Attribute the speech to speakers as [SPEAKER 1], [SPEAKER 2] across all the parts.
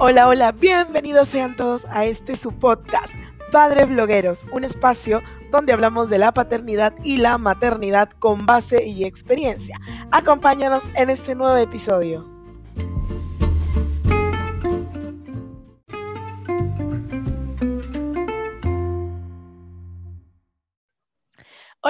[SPEAKER 1] Hola, hola, bienvenidos sean todos a este su podcast, Padres Blogueros, un espacio donde hablamos de la paternidad y la maternidad con base y experiencia. Acompáñanos en este nuevo episodio.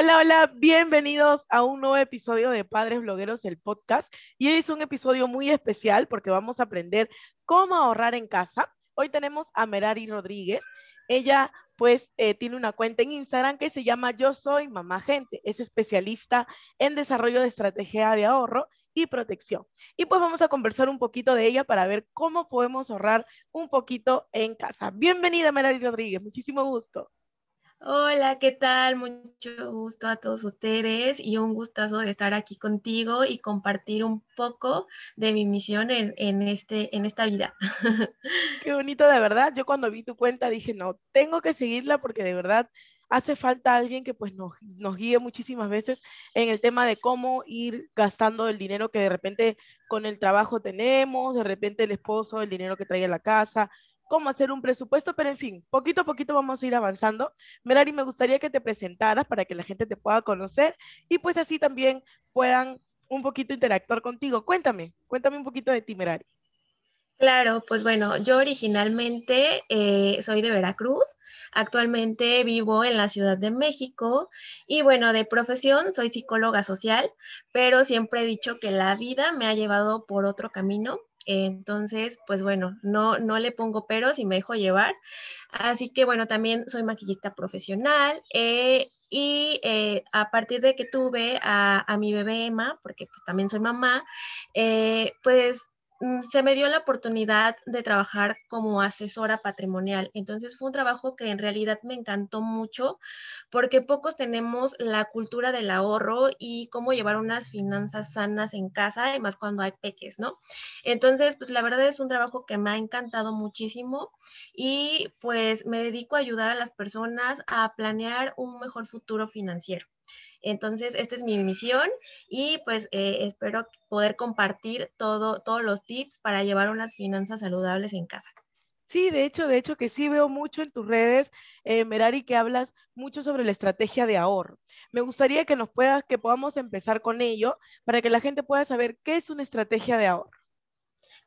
[SPEAKER 1] Hola, hola, bienvenidos a un nuevo episodio de Padres Blogueros, el podcast. Y hoy es un episodio muy especial porque vamos a aprender cómo ahorrar en casa. Hoy tenemos a Merari Rodríguez. Ella pues eh, tiene una cuenta en Instagram que se llama Yo Soy Mamá Gente. Es especialista en desarrollo de estrategia de ahorro y protección. Y pues vamos a conversar un poquito de ella para ver cómo podemos ahorrar un poquito en casa. Bienvenida, Merari Rodríguez. Muchísimo gusto.
[SPEAKER 2] Hola, ¿qué tal? Mucho gusto a todos ustedes y un gustazo de estar aquí contigo y compartir un poco de mi misión en, este, en esta vida.
[SPEAKER 1] Qué bonito, de verdad. Yo cuando vi tu cuenta dije, no, tengo que seguirla porque de verdad hace falta alguien que pues nos, nos guíe muchísimas veces en el tema de cómo ir gastando el dinero que de repente con el trabajo tenemos, de repente el esposo, el dinero que trae a la casa, cómo hacer un presupuesto, pero en fin, poquito a poquito vamos a ir avanzando. Merari, me gustaría que te presentaras para que la gente te pueda conocer y pues así también puedan un poquito interactuar contigo. Cuéntame, cuéntame un poquito de ti, Merari.
[SPEAKER 2] Claro, pues bueno, yo originalmente eh, soy de Veracruz, actualmente vivo en la Ciudad de México y bueno, de profesión soy psicóloga social, pero siempre he dicho que la vida me ha llevado por otro camino entonces, pues bueno, no, no le pongo peros y me dejo llevar. Así que bueno, también soy maquillista profesional eh, y eh, a partir de que tuve a, a, mi bebé Emma, porque pues también soy mamá, eh, pues se me dio la oportunidad de trabajar como asesora patrimonial. Entonces fue un trabajo que en realidad me encantó mucho porque pocos tenemos la cultura del ahorro y cómo llevar unas finanzas sanas en casa, además cuando hay peques, ¿no? Entonces, pues la verdad es un trabajo que me ha encantado muchísimo y pues me dedico a ayudar a las personas a planear un mejor futuro financiero. Entonces, esta es mi misión y pues eh, espero poder compartir todo, todos los tips para llevar unas finanzas saludables en casa.
[SPEAKER 1] Sí, de hecho, de hecho que sí veo mucho en tus redes, eh, Merari, que hablas mucho sobre la estrategia de ahorro. Me gustaría que nos puedas, que podamos empezar con ello para que la gente pueda saber qué es una estrategia de ahorro.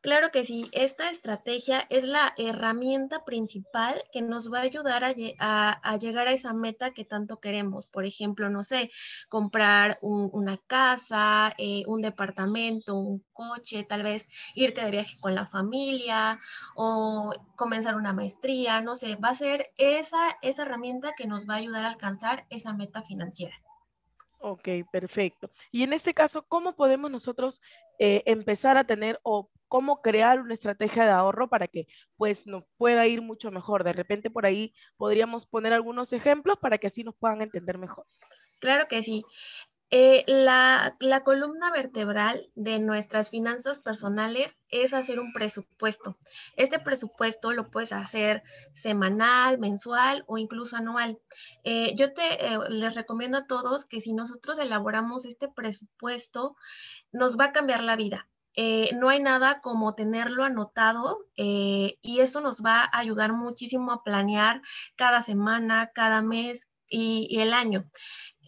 [SPEAKER 2] Claro que sí, esta estrategia es la herramienta principal que nos va a ayudar a, llegar a esa meta que tanto queremos. Por ejemplo, no sé, comprar una casa, eh, un departamento, un coche, tal vez irte de viaje con la familia o comenzar una maestría, no sé, va a ser esa, herramienta que nos va a ayudar a alcanzar esa meta financiera.
[SPEAKER 1] Ok, perfecto. Y en este caso, ¿cómo podemos nosotros eh, empezar a tener o cómo crear una estrategia de ahorro para que pues nos pueda ir mucho mejor? De repente por ahí podríamos poner algunos ejemplos para que así nos puedan entender mejor.
[SPEAKER 2] Claro que sí. Eh, la, columna vertebral de nuestras finanzas personales es hacer un presupuesto. Este presupuesto lo puedes hacer semanal, mensual o incluso anual. Eh, yo te eh, les recomiendo a todos que si nosotros elaboramos este presupuesto, nos va a cambiar la vida. No hay nada como tenerlo anotado y eso nos va a ayudar muchísimo a planear cada semana, cada mes y el año.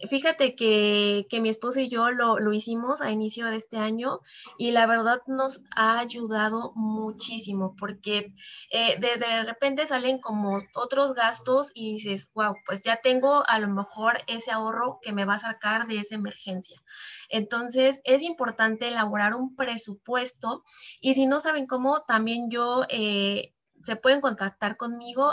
[SPEAKER 2] Fíjate que, mi esposo y yo lo, hicimos a inicio de este año y la verdad nos ha ayudado muchísimo porque eh, de, repente salen como otros gastos y dices, wow, pues ya tengo a lo mejor ese ahorro que me va a sacar de esa emergencia. Entonces es importante elaborar un presupuesto y si no saben cómo, también yo... Eh, se pueden contactar conmigo.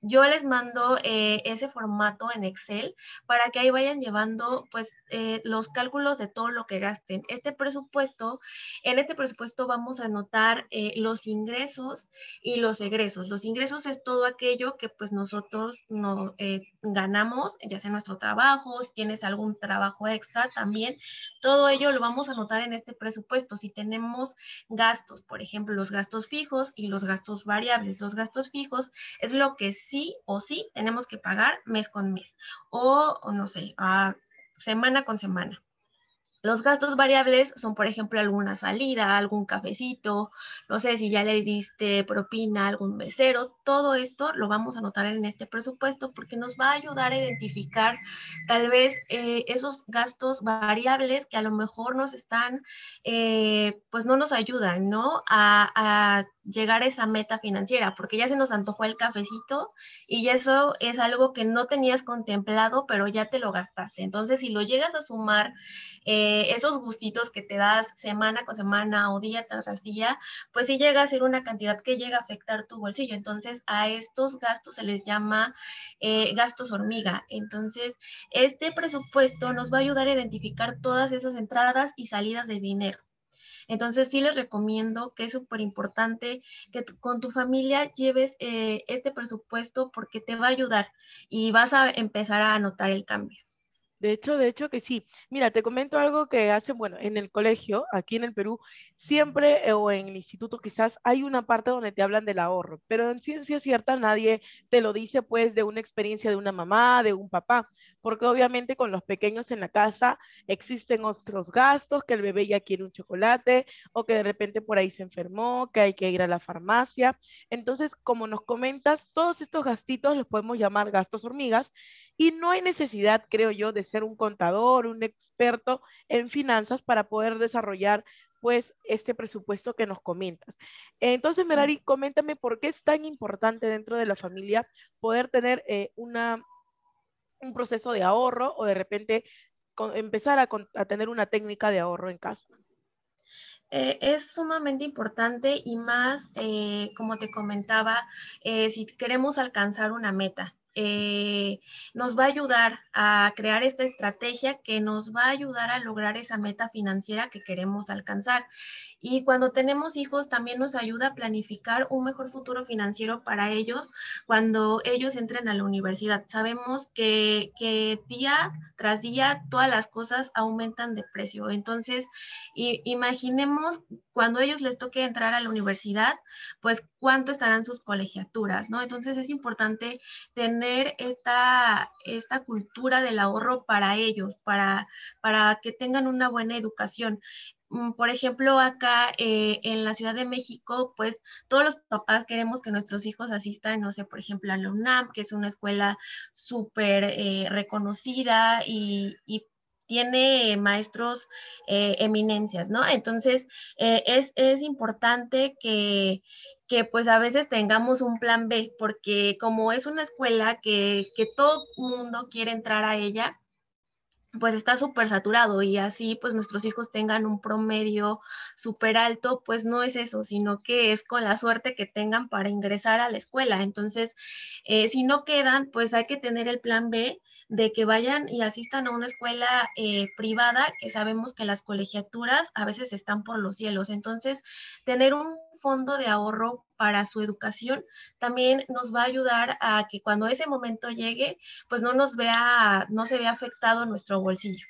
[SPEAKER 2] Yo les mando eh, ese formato en Excel para que ahí vayan llevando pues eh, los cálculos de todo lo que gasten. Este presupuesto, en este presupuesto vamos a anotar eh, los ingresos y los egresos. Los ingresos es todo aquello que pues nosotros no ganamos, ya sea nuestro trabajo, si tienes algún trabajo extra también, todo ello lo vamos a anotar en este presupuesto. Si tenemos gastos, por ejemplo, los gastos fijos y los gastos variables los gastos fijos es lo que sí o sí tenemos que pagar mes con mes o, no sé, semana con semana. Los gastos variables son, por ejemplo, alguna salida, algún cafecito, no sé si ya le diste propina algún mesero, todo esto lo vamos a anotar en este presupuesto porque nos va a ayudar a identificar tal vez eh, esos gastos variables que a lo mejor nos están, eh, pues no nos ayudan, ¿no? A llegar a esa meta financiera, porque ya se nos antojó el cafecito y eso es algo que no tenías contemplado, pero ya te lo gastaste. Entonces, si lo llegas a sumar, eh, esos gustitos que te das semana con semana o día tras día, pues sí llega a ser una cantidad que llega a afectar tu bolsillo. Entonces, a estos gastos se les llama eh, gastos hormiga. Entonces, este presupuesto nos va a ayudar a identificar todas esas entradas y salidas de dinero. Entonces sí les recomiendo que es súper importante que con tu familia lleves eh, este presupuesto porque te va a ayudar y vas a empezar a notar el cambio.
[SPEAKER 1] De hecho, de hecho que sí. Mira, te comento algo que hacen, bueno, en el colegio, aquí en el Perú, siempre, eh, o en el instituto quizás, hay una parte donde te hablan del ahorro, pero en ciencia cierta nadie te lo dice pues de una experiencia de una mamá, de un papá, porque obviamente con los pequeños en la casa existen otros gastos, que el bebé ya quiere un chocolate, o que de repente por ahí se enfermó, que hay que ir a la farmacia. Entonces, como nos comentas, todos estos gastitos los podemos llamar gastos hormigas y no hay necesidad, creo yo, de ser un contador, un experto en finanzas para poder desarrollar pues este presupuesto que nos comentas. Entonces, Merari, coméntame por qué es tan importante dentro de la familia poder tener eh, una, un proceso de ahorro o de repente empezar a, tener una técnica de ahorro en casa.
[SPEAKER 2] Eh, es sumamente importante y más, eh, como te comentaba, si queremos alcanzar una meta. Eh, nos va a ayudar a crear esta estrategia que nos va a ayudar a lograr esa meta financiera que queremos alcanzar. Y cuando tenemos hijos también nos ayuda a planificar un mejor futuro financiero para ellos cuando ellos entren a la universidad. Sabemos que, que día tras día todas las cosas aumentan de precio. Entonces, imaginemos cuando ellos les toque entrar a la universidad, pues cuánto estarán sus colegiaturas, ¿no? Entonces es importante tener esta, esta cultura del ahorro para ellos, para, para que tengan una buena educación mm, por ejemplo, acá eh, en la Ciudad de México, pues todos los papás queremos que nuestros hijos asistan, no sé, por ejemplo, a la UNAM, que es una escuela súper eh, reconocida y, y, tiene maestros eh, eminencias, ¿no? Entonces, es, es, importante que, que, pues a veces tengamos un plan B, porque como es una escuela que, que todo mundo quiere entrar a ella, pues está súper saturado y así pues nuestros hijos tengan un promedio súper alto, pues no es eso, sino que es con la suerte que tengan para ingresar a la escuela. Entonces, eh, si no quedan, pues hay que tener el plan B de que vayan y asistan a una escuela eh, privada, que sabemos que las colegiaturas a veces están por los cielos. Entonces, tener un fondo de ahorro para su educación también nos va a ayudar a que cuando ese momento llegue, pues no nos vea, no se vea afectado nuestro bolsillo.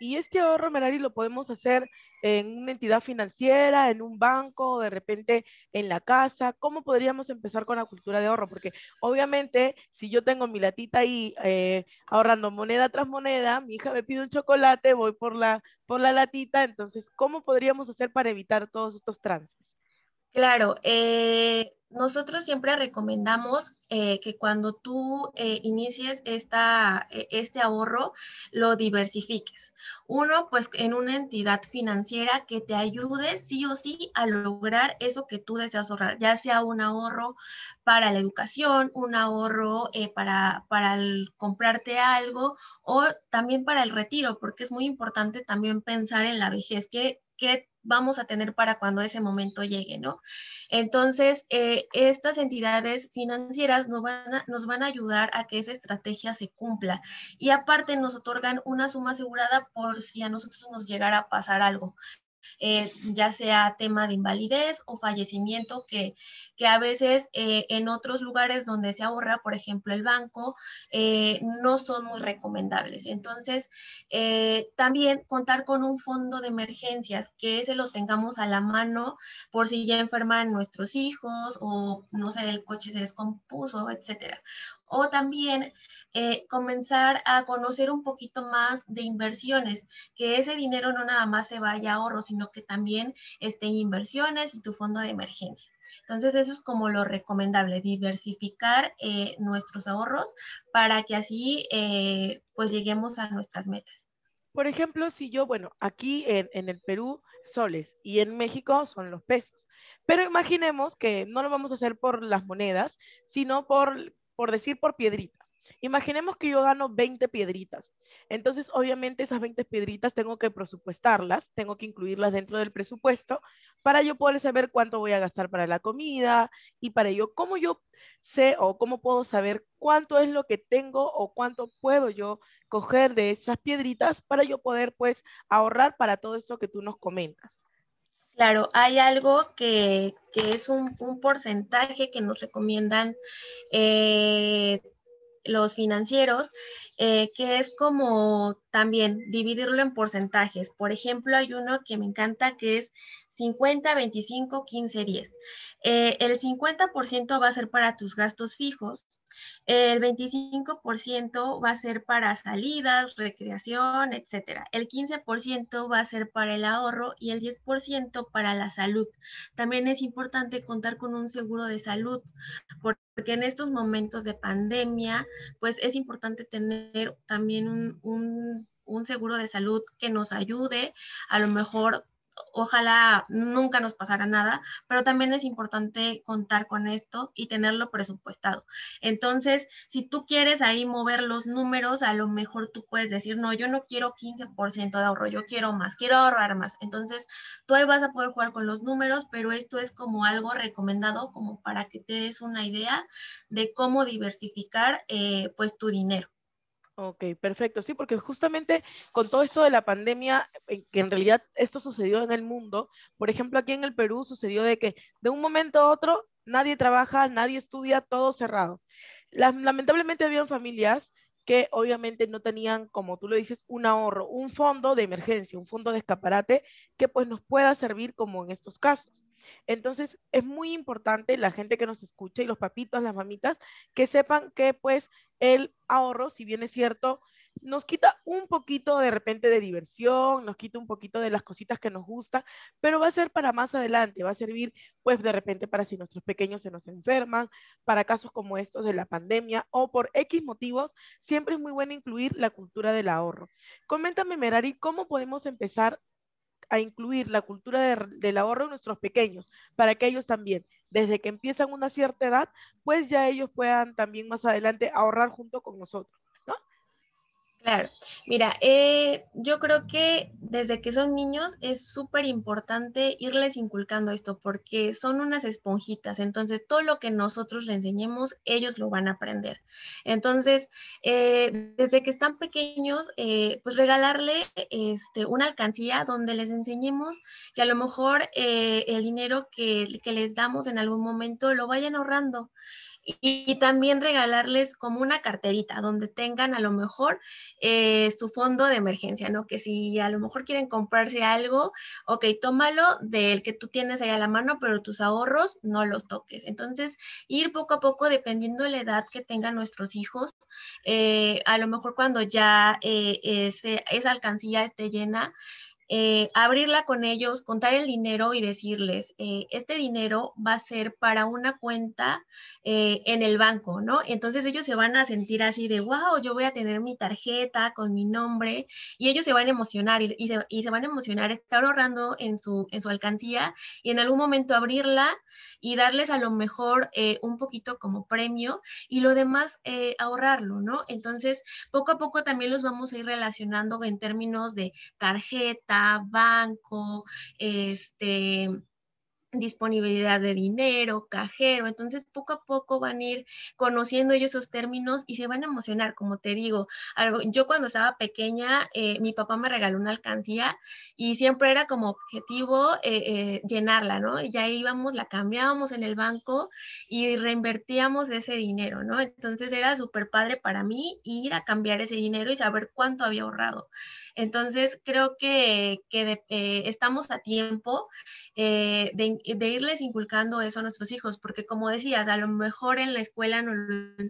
[SPEAKER 1] Y este ahorro, Merari, lo podemos hacer en una entidad financiera, en un banco, de repente en la casa. ¿Cómo podríamos empezar con la cultura de ahorro? Porque obviamente, si yo tengo mi latita ahí eh, ahorrando moneda tras moneda, mi hija me pide un chocolate, voy por la, por la latita. Entonces, ¿cómo podríamos hacer para evitar todos estos trances?
[SPEAKER 2] Claro, eh, nosotros siempre recomendamos eh, que cuando tú eh, inicies esta, e, este ahorro, lo diversifiques. Uno, pues en una entidad financiera que te ayude sí o sí a lograr eso que tú deseas ahorrar, ya sea un ahorro para la educación, un ahorro para, para comprarte algo o también para el retiro, porque es muy importante también pensar en la vejez, que, que vamos a tener para cuando ese momento llegue, ¿no? Entonces, eh, estas entidades financieras nos van, a, nos van a ayudar a que esa estrategia se cumpla y aparte nos otorgan una suma asegurada por si a nosotros nos llegara a pasar algo. Eh, ya sea tema de invalidez o fallecimiento, que, que a veces eh, en otros lugares donde se ahorra, por ejemplo el banco, eh, no son muy recomendables. Entonces, también contar con un fondo de emergencias, que ese lo tengamos a la mano por si ya enferman nuestros hijos o, no sé, el coche se descompuso, etcétera. o también eh, comenzar a conocer un poquito más de inversiones, que ese dinero no nada más se vaya a ahorro, sino que también esté en inversiones y tu fondo de emergencia. Entonces, eso es como lo recomendable, diversificar eh, nuestros ahorros para que así eh, pues lleguemos a nuestras metas.
[SPEAKER 1] Por ejemplo, si yo, bueno, aquí en, en el Perú, soles y en México son los pesos. Pero imaginemos que no lo vamos a hacer por las monedas, sino por, por decir por piedritas. Imaginemos que yo gano 20 piedritas. Entonces, obviamente, esas 20 piedritas tengo que presupuestarlas, tengo que incluirlas dentro del presupuesto para yo poder saber cuánto voy a gastar para la comida y para ello, cómo yo sé o cómo puedo saber cuánto es lo que tengo o cuánto puedo yo coger de esas piedritas para yo poder, pues, ahorrar para todo esto que tú nos comentas.
[SPEAKER 2] Claro, hay algo que, es un, porcentaje que nos recomiendan eh, los financieros, eh, que es como también dividirlo en porcentajes. Por ejemplo, hay uno que me encanta que es 50, 25, 15, 10. el 50% va a ser para tus gastos fijos, el 25% va a ser para salidas, recreación, etc. El 15% va a ser para el ahorro y el 10% para la salud. También es importante contar con un seguro de salud porque en estos momentos de pandemia, pues es importante tener también un un seguro de salud que nos ayude, a lo mejor ojalá nunca nos pasara nada, pero también es importante contar con esto y tenerlo presupuestado. Entonces, si tú quieres ahí mover los números, a lo mejor tú puedes decir, no, yo no quiero 15% de ahorro, yo quiero más, quiero ahorrar más. Entonces, tú ahí vas a poder jugar con los números, pero esto es como algo recomendado como para que te des una idea de cómo diversificar eh, pues tu dinero.
[SPEAKER 1] Ok, perfecto. Sí, porque justamente con todo esto de la pandemia, que en realidad esto sucedió en el mundo, por ejemplo, aquí en el Perú sucedió de que de un momento a otro nadie trabaja, nadie estudia, todo cerrado. lamentablemente habían familias que obviamente no tenían, como tú lo dices, un ahorro, un fondo de emergencia, un fondo de escaparate que pues nos pueda servir como en estos casos. Entonces, es muy importante la gente que nos escucha y los papitos, las mamitas, que sepan que pues el ahorro, si bien es cierto, nos quita un poquito de repente de diversión, nos quita un poquito de las cositas que nos gustan, pero va a ser para más adelante, va a servir pues de repente para si nuestros pequeños se nos enferman, para casos como estos de la pandemia o por X motivos, siempre es muy bueno incluir la cultura del ahorro. Coméntame, Merari, ¿cómo podemos empezar a incluir la cultura del ahorro en nuestros pequeños, para que ellos también, desde que empiezan una cierta edad, pues ya ellos puedan también más adelante ahorrar junto con nosotros.
[SPEAKER 2] Claro, mira, eh, yo creo que desde que son niños es súper importante irles inculcando esto porque son unas esponjitas, entonces todo lo que nosotros les enseñemos, ellos lo van a aprender. Entonces, eh, desde que están pequeños, eh, pues regalarle este, una alcancía donde les enseñemos que a lo mejor el dinero que, que les damos en algún momento lo vayan ahorrando y, también regalarles como una carterita donde tengan a lo mejor eh, su fondo de emergencia, ¿no? Que si a lo mejor quieren comprarse algo, ok, tómalo del que tú tienes ahí a la mano, pero tus ahorros no los toques. Entonces, ir poco a poco, dependiendo de la edad que tengan nuestros hijos, eh, a lo mejor cuando ya eh, esa alcancía esté llena, eh, abrirla con ellos, contar el dinero y decirles, eh, este dinero va a ser para una cuenta eh, en el banco, ¿no? Entonces ellos se van a sentir así de, wow, yo voy a tener mi tarjeta con mi nombre y ellos se van a emocionar y, se, van a emocionar estar ahorrando en su, en su alcancía y en algún momento abrirla y darles a lo mejor un poquito como premio y lo demás ahorrarlo, ¿no? Entonces, poco a poco también los vamos a ir relacionando en términos de tarjeta, banco, este, disponibilidad de dinero, cajero, entonces poco a poco van a ir conociendo ellos esos términos y se van a emocionar, como te digo, yo cuando estaba pequeña, eh, mi papá me regaló una alcancía y siempre era como objetivo eh, eh, llenarla, ¿no? Y ya íbamos, la cambiábamos en el banco y reinvertíamos ese dinero, ¿no? Entonces era súper padre para mí ir a cambiar ese dinero y saber cuánto había ahorrado. Entonces, creo que, que eh, estamos a tiempo eh, de, de, irles inculcando eso a nuestros hijos, porque como decías, a lo mejor en la escuela no,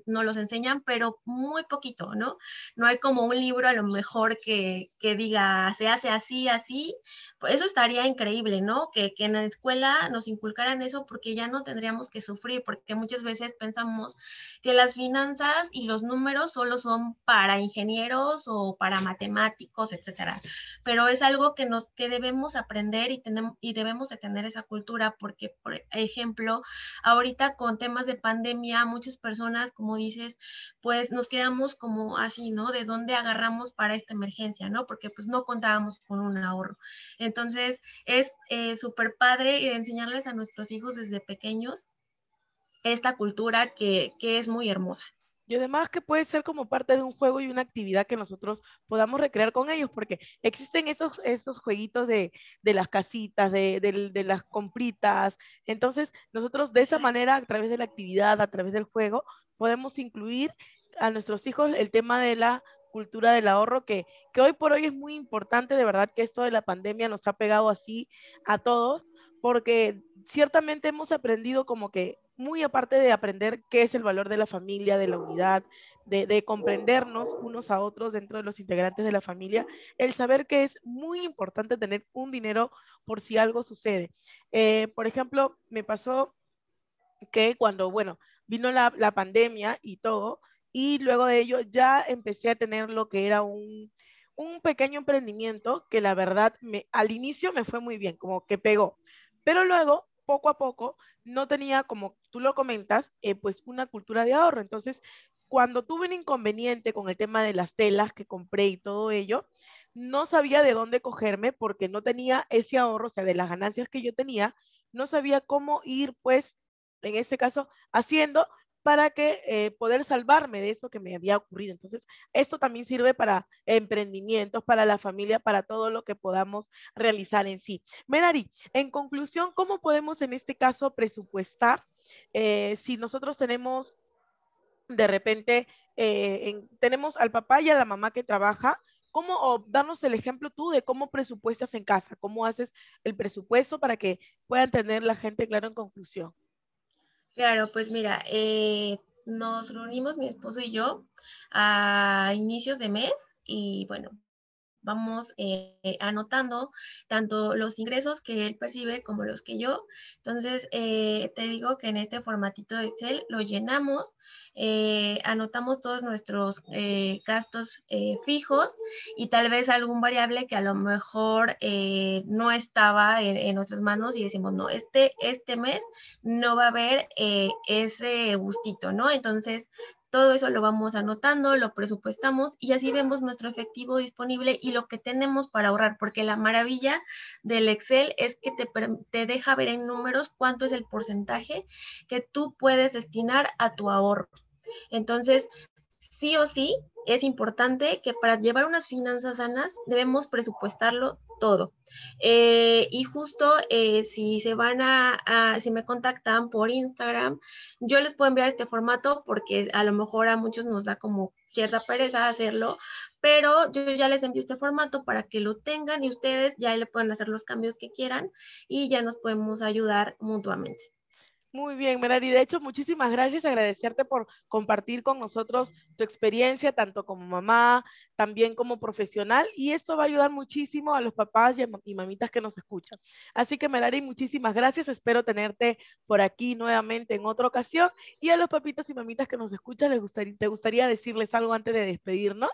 [SPEAKER 2] no, los enseñan, pero muy poquito, ¿no? No hay como un libro a lo mejor que, que diga, se hace así, así. Pues eso estaría increíble, ¿no? Que, que en la escuela nos inculcaran eso porque ya no tendríamos que sufrir, porque muchas veces pensamos que las finanzas y los números solo son para ingenieros o para matemáticos, etcétera. Pero es algo que nos que debemos aprender y tenemos y debemos de tener esa cultura porque por ejemplo, ahorita con temas de pandemia muchas personas, como dices, pues nos quedamos como así, ¿no? De dónde agarramos para esta emergencia, ¿no? Porque pues no contábamos con un ahorro. Entonces, es eh, súper padre enseñarles a nuestros hijos desde pequeños esta cultura que, que es muy hermosa.
[SPEAKER 1] Y además que puede ser como parte de un juego y una actividad que nosotros podamos recrear con ellos, porque existen esos, esos jueguitos de, de las casitas, de, de, de, las compritas. Entonces, nosotros de esa manera, a través de la actividad, a través del juego, podemos incluir a nuestros hijos el tema de la cultura del ahorro, que, que hoy por hoy es muy importante, de verdad que esto de la pandemia nos ha pegado así a todos, porque ciertamente hemos aprendido como que muy aparte de aprender qué es el valor de la familia, de la unidad, de, de, comprendernos unos a otros dentro de los integrantes de la familia, el saber que es muy importante tener un dinero por si algo sucede. Eh, por ejemplo, me pasó que cuando, bueno, vino la, pandemia y todo, y luego de ello ya empecé a tener lo que era un, un pequeño emprendimiento que la verdad al inicio me fue muy bien, como que pegó, pero luego poco a poco no tenía, como tú lo comentas, eh, pues una cultura de ahorro. Entonces, cuando tuve un inconveniente con el tema de las telas que compré y todo ello, no sabía de dónde cogerme porque no tenía ese ahorro, o sea, de las ganancias que yo tenía, no sabía cómo ir, pues, en este caso, haciendo para que eh, poder salvarme de eso que me había ocurrido. Entonces, esto también sirve para emprendimientos, para la familia, para todo lo que podamos realizar en sí. Merari, en conclusión, ¿cómo podemos en este caso presupuestar eh, si nosotros tenemos de repente, eh, en, tenemos al papá y a la mamá que trabaja? ¿Cómo, o darnos el ejemplo tú de cómo presupuestas en casa? ¿Cómo haces el presupuesto para que puedan tener la gente claro en conclusión?
[SPEAKER 2] Claro, pues mira, eh, nos reunimos mi esposo y yo a inicios de mes y bueno, vamos eh, anotando tanto los ingresos que él percibe como los que yo. Entonces, eh, te digo que en este formatito de Excel lo llenamos, eh, anotamos todos nuestros gastos fijos y tal vez algún variable que a lo mejor no estaba en, en, nuestras manos y decimos, no, este, este mes no va a haber ese gustito, ¿no? Entonces, todo eso lo vamos anotando, lo presupuestamos y así vemos nuestro efectivo disponible y lo que tenemos para ahorrar, porque la maravilla del Excel es que te, te deja ver en números cuánto es el porcentaje que tú puedes destinar a tu ahorro. Entonces, sí o sí, es importante que para llevar unas finanzas sanas debemos presupuestarlo todo. Eh, y justo eh, si se van a, a, si me contactan por Instagram, yo les puedo enviar este formato porque a lo mejor a muchos nos da como cierta pereza hacerlo, pero yo ya les envío este formato para que lo tengan y ustedes ya le pueden hacer los cambios que quieran y ya nos podemos ayudar mutuamente.
[SPEAKER 1] Muy bien, Merari. De hecho, muchísimas gracias. Agradecerte por compartir con nosotros tu experiencia, tanto como mamá, también como profesional. Y esto va a ayudar muchísimo a los papás y, mamitas que nos escuchan. Así que, Merari, muchísimas gracias. Espero tenerte por aquí nuevamente en otra ocasión. Y a los papitos y mamitas que nos escuchan, ¿les ¿te gustaría decirles algo antes de despedirnos?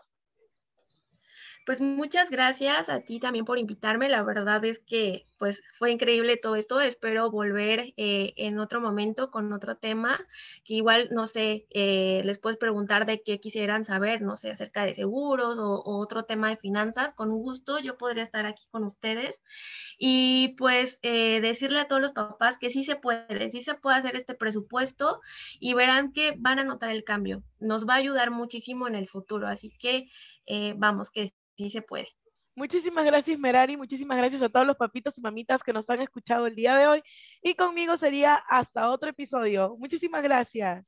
[SPEAKER 2] Pues muchas gracias a ti también por invitarme. La verdad es que pues fue increíble todo esto. Espero volver eh, en otro momento con otro tema que igual, no sé, eh, les puedes preguntar de qué quisieran saber, no sé, acerca de seguros o, otro tema de finanzas. Con gusto yo podría estar aquí con ustedes y pues eh, decirle a todos los papás que sí se puede, sí se puede hacer este presupuesto y verán que van a notar el cambio. Nos va a ayudar muchísimo en el futuro. Así que vamos, que sí se puede.
[SPEAKER 1] Muchísimas gracias, Merari. Muchísimas gracias a todos los papitos y mamitas que nos han escuchado el día de hoy. Y conmigo sería hasta otro episodio. Muchísimas gracias.